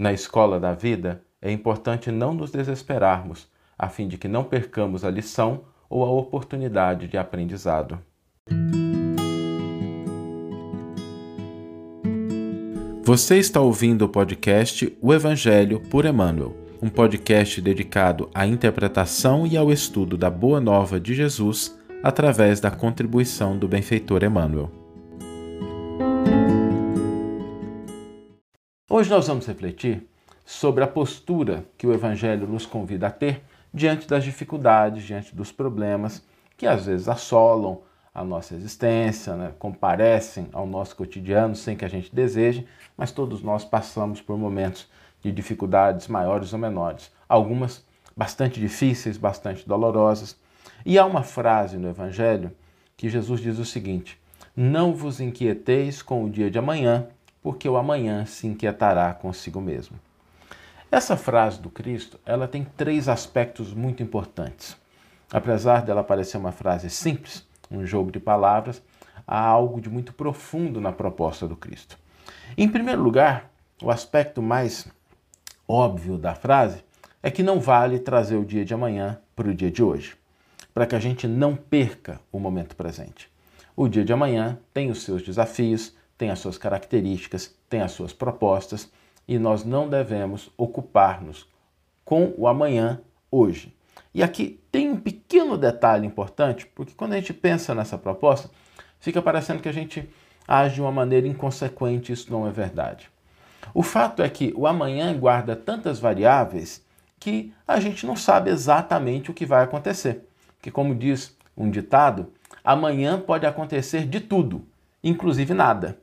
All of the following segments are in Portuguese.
Na escola da vida, é importante não nos desesperarmos, a fim de que não percamos a lição ou a oportunidade de aprendizado. Você está ouvindo o podcast O Evangelho por Emmanuel, um podcast dedicado à interpretação e ao estudo da Boa Nova de Jesus através da contribuição do benfeitor Emmanuel. Hoje nós vamos refletir sobre a postura que o Evangelho nos convida a ter diante das dificuldades, diante dos problemas que às vezes assolam a nossa existência, né? comparecem ao nosso cotidiano sem que a gente deseje, mas todos nós passamos por momentos de dificuldades maiores ou menores, algumas bastante difíceis, bastante dolorosas. E há uma frase no Evangelho que Jesus diz o seguinte: Não vos inquieteis com o dia de amanhã, porque o amanhã se inquietará consigo mesmo. Essa frase do Cristo, ela tem três aspectos muito importantes. Apesar dela parecer uma frase simples, um jogo de palavras, há algo de muito profundo na proposta do Cristo. Em primeiro lugar, o aspecto mais óbvio da frase é que não vale trazer o dia de amanhã para o dia de hoje, para que a gente não perca o momento presente. O dia de amanhã tem os seus desafios, tem as suas características, tem as suas propostas e nós não devemos ocupar-nos com o amanhã hoje. E aqui tem um pequeno detalhe importante, porque quando a gente pensa nessa proposta, fica parecendo que a gente age de uma maneira inconsequente, isso não é verdade. O fato é que o amanhã guarda tantas variáveis que a gente não sabe exatamente o que vai acontecer. Que, como diz um ditado, amanhã pode acontecer de tudo, inclusive nada.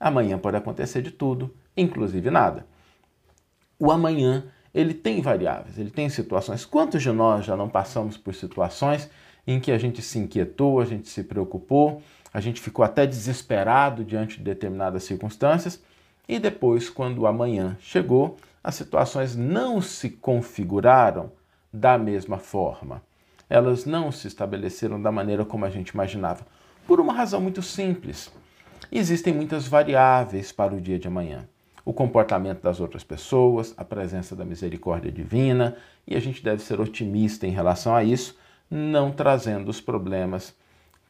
Amanhã pode acontecer de tudo, inclusive nada. O amanhã ele tem variáveis, ele tem situações. Quantos de nós já não passamos por situações em que a gente se inquietou, a gente se preocupou, a gente ficou até desesperado diante de determinadas circunstâncias e depois, quando o amanhã chegou, as situações não se configuraram da mesma forma. Elas não se estabeleceram da maneira como a gente imaginava, por uma razão muito simples. Existem muitas variáveis para o dia de amanhã o comportamento das outras pessoas, a presença da misericórdia divina, e a gente deve ser otimista em relação a isso, não trazendo os problemas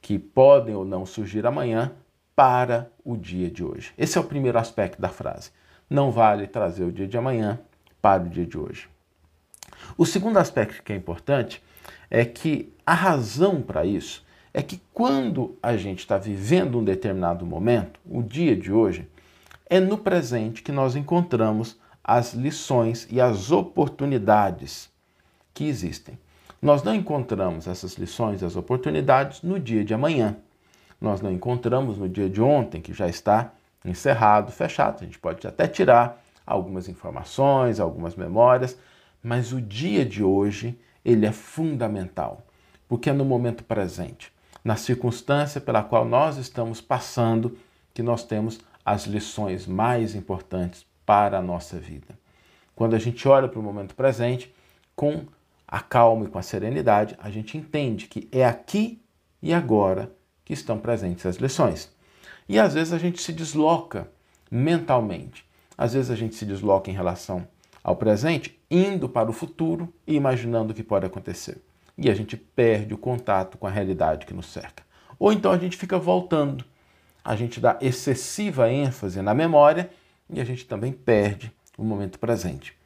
que podem ou não surgir amanhã para o dia de hoje. Esse é o primeiro aspecto da frase. Não vale trazer o dia de amanhã para o dia de hoje. O segundo aspecto que é importante é que a razão para isso é que quando a gente está vivendo um determinado momento, o dia de hoje, é no presente que nós encontramos as lições e as oportunidades que existem. Nós não encontramos essas lições e as oportunidades no dia de amanhã. Nós não encontramos no dia de ontem, que já está encerrado, fechado. A gente pode até tirar algumas informações, algumas memórias, mas o dia de hoje, ele é fundamental, porque é no momento presente, na circunstância pela qual nós estamos passando, que nós temos as lições mais importantes para a nossa vida. Quando a gente olha para o momento presente, com a calma e com a serenidade, a gente entende que é aqui e agora que estão presentes as lições. E às vezes a gente se desloca mentalmente. Às vezes a gente se desloca em relação ao presente, indo para o futuro e imaginando o que pode acontecer. E a gente perde o contato com a realidade que nos cerca. Ou então a gente fica voltando a gente dá excessiva ênfase na memória e a gente também perde o momento presente.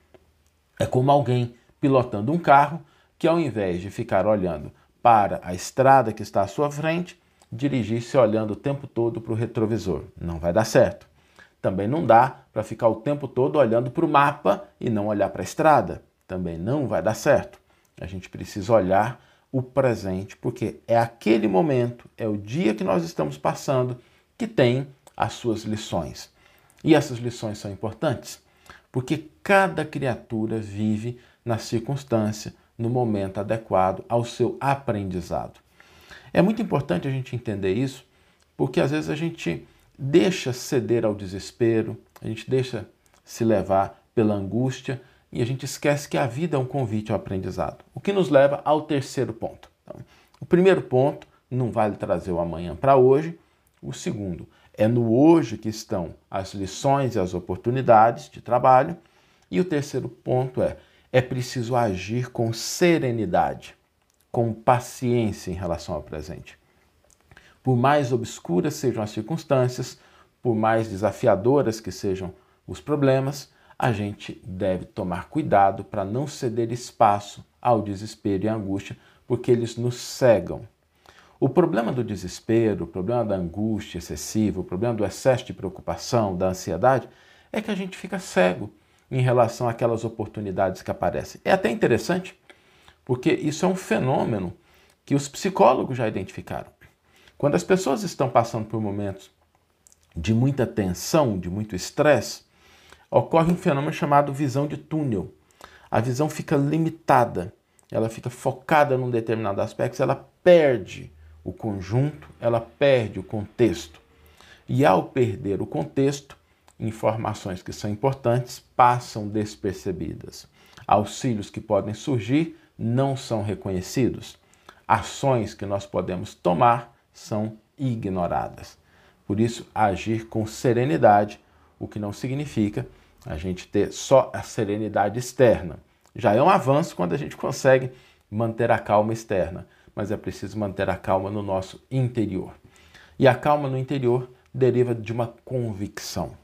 É como alguém pilotando um carro que, ao invés de ficar olhando para a estrada que está à sua frente, dirigir-se olhando o tempo todo para o retrovisor. Não vai dar certo. Também não dá para ficar o tempo todo olhando para o mapa e não olhar para a estrada. Também não vai dar certo. A gente precisa olhar o presente, porque é aquele momento, é o dia que nós estamos passando que tem as suas lições. E essas lições são importantes porque cada criatura vive na circunstância, no momento adequado ao seu aprendizado. É muito importante a gente entender isso, porque às vezes a gente deixa ceder ao desespero, a gente deixa se levar pela angústia e a gente esquece que a vida é um convite ao aprendizado. O que nos leva ao terceiro ponto. Então, o primeiro ponto não vale trazer o amanhã para hoje, o segundo, é no hoje que estão as lições e as oportunidades de trabalho. E o terceiro ponto é: é preciso agir com serenidade, com paciência em relação ao presente. Por mais obscuras sejam as circunstâncias, por mais desafiadoras que sejam os problemas, a gente deve tomar cuidado para não ceder espaço ao desespero e à angústia, porque eles nos cegam. O problema do desespero, o problema da angústia excessiva, o problema do excesso de preocupação, da ansiedade, é que a gente fica cego em relação àquelas oportunidades que aparecem. É até interessante, porque isso é um fenômeno que os psicólogos já identificaram. Quando as pessoas estão passando por momentos de muita tensão, de muito estresse, ocorre um fenômeno chamado visão de túnel. A visão fica limitada, ela fica focada num determinado aspecto, ela perde o conjunto, ela perde o contexto. E ao perder o contexto, informações que são importantes passam despercebidas. Auxílios que podem surgir não são reconhecidos. Ações que nós podemos tomar são ignoradas. Por isso, agir com serenidade, o que não significa a gente ter só a serenidade externa. Já é um avanço quando a gente consegue manter a calma externa, mas é preciso manter a calma no nosso interior. E a calma no interior deriva de uma convicção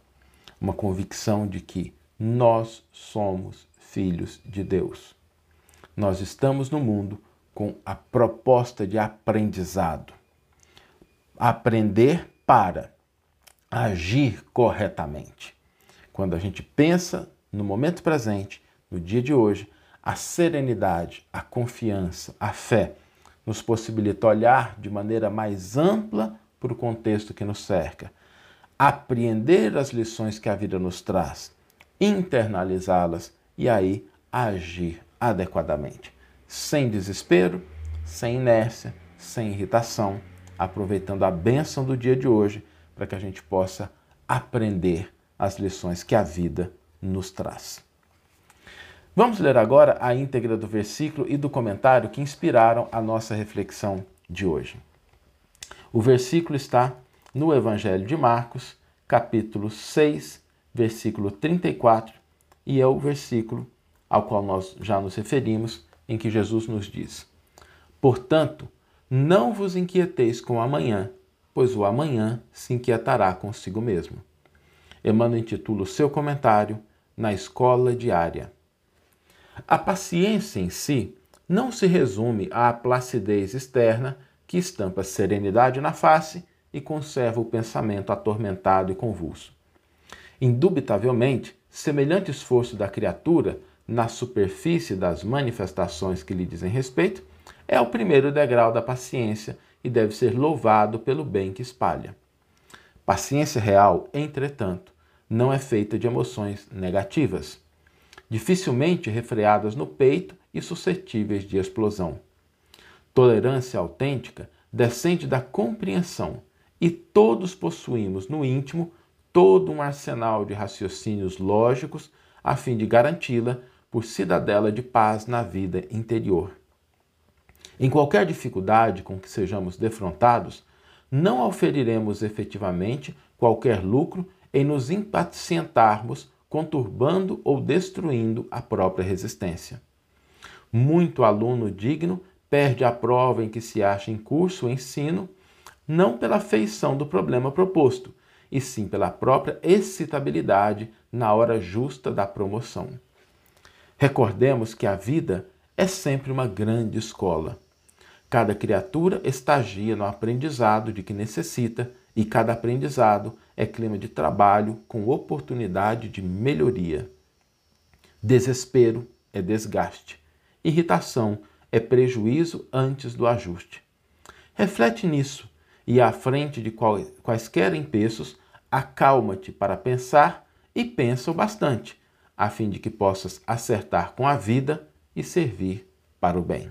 uma convicção de que nós somos filhos de Deus. Nós estamos no mundo com a proposta de aprendizado. Aprender para agir corretamente. Quando a gente pensa no momento presente, no dia de hoje, a serenidade, a confiança, a fé nos possibilita olhar de maneira mais ampla para o contexto que nos cerca, apreender as lições que a vida nos traz, internalizá-las e aí agir adequadamente, sem desespero, sem inércia, sem irritação, aproveitando a bênção do dia de hoje para que a gente possa aprender as lições que a vida nos traz. Vamos ler agora a íntegra do versículo e do comentário que inspiraram a nossa reflexão de hoje. O versículo está no Evangelho de Marcos, capítulo 6, versículo 34, e é o versículo ao qual nós já nos referimos, em que Jesus nos diz: Portanto, não vos inquieteis com o amanhã, pois o amanhã se inquietará consigo mesmo. Emmanuel intitula o seu comentário Na Escola Diária. A paciência em si não se resume à placidez externa que estampa serenidade na face e conserva o pensamento atormentado e convulso. Indubitavelmente, semelhante esforço da criatura na superfície das manifestações que lhe dizem respeito é o primeiro degrau da paciência e deve ser louvado pelo bem que espalha. Paciência real, entretanto, não é feita de emoções negativas, dificilmente refreadas no peito e suscetíveis de explosão. Tolerância autêntica descende da compreensão e todos possuímos no íntimo todo um arsenal de raciocínios lógicos a fim de garanti-la por cidadela de paz na vida interior. Em qualquer dificuldade com que sejamos defrontados, não oferiremos efetivamente qualquer lucro em nos impacientarmos, conturbando ou destruindo a própria resistência. Muito aluno digno perde a prova em que se acha em curso o ensino não pela feição do problema proposto, e sim pela própria excitabilidade na hora justa da promoção. Recordemos que a vida é sempre uma grande escola. Cada criatura estagia no aprendizado de que necessita e cada aprendizado é clima de trabalho com oportunidade de melhoria. Desespero é desgaste. Irritação é prejuízo antes do ajuste. Reflete nisso e à frente de quaisquer empeços, acalma-te para pensar e pensa o bastante, a fim de que possas acertar com a vida e servir para o bem.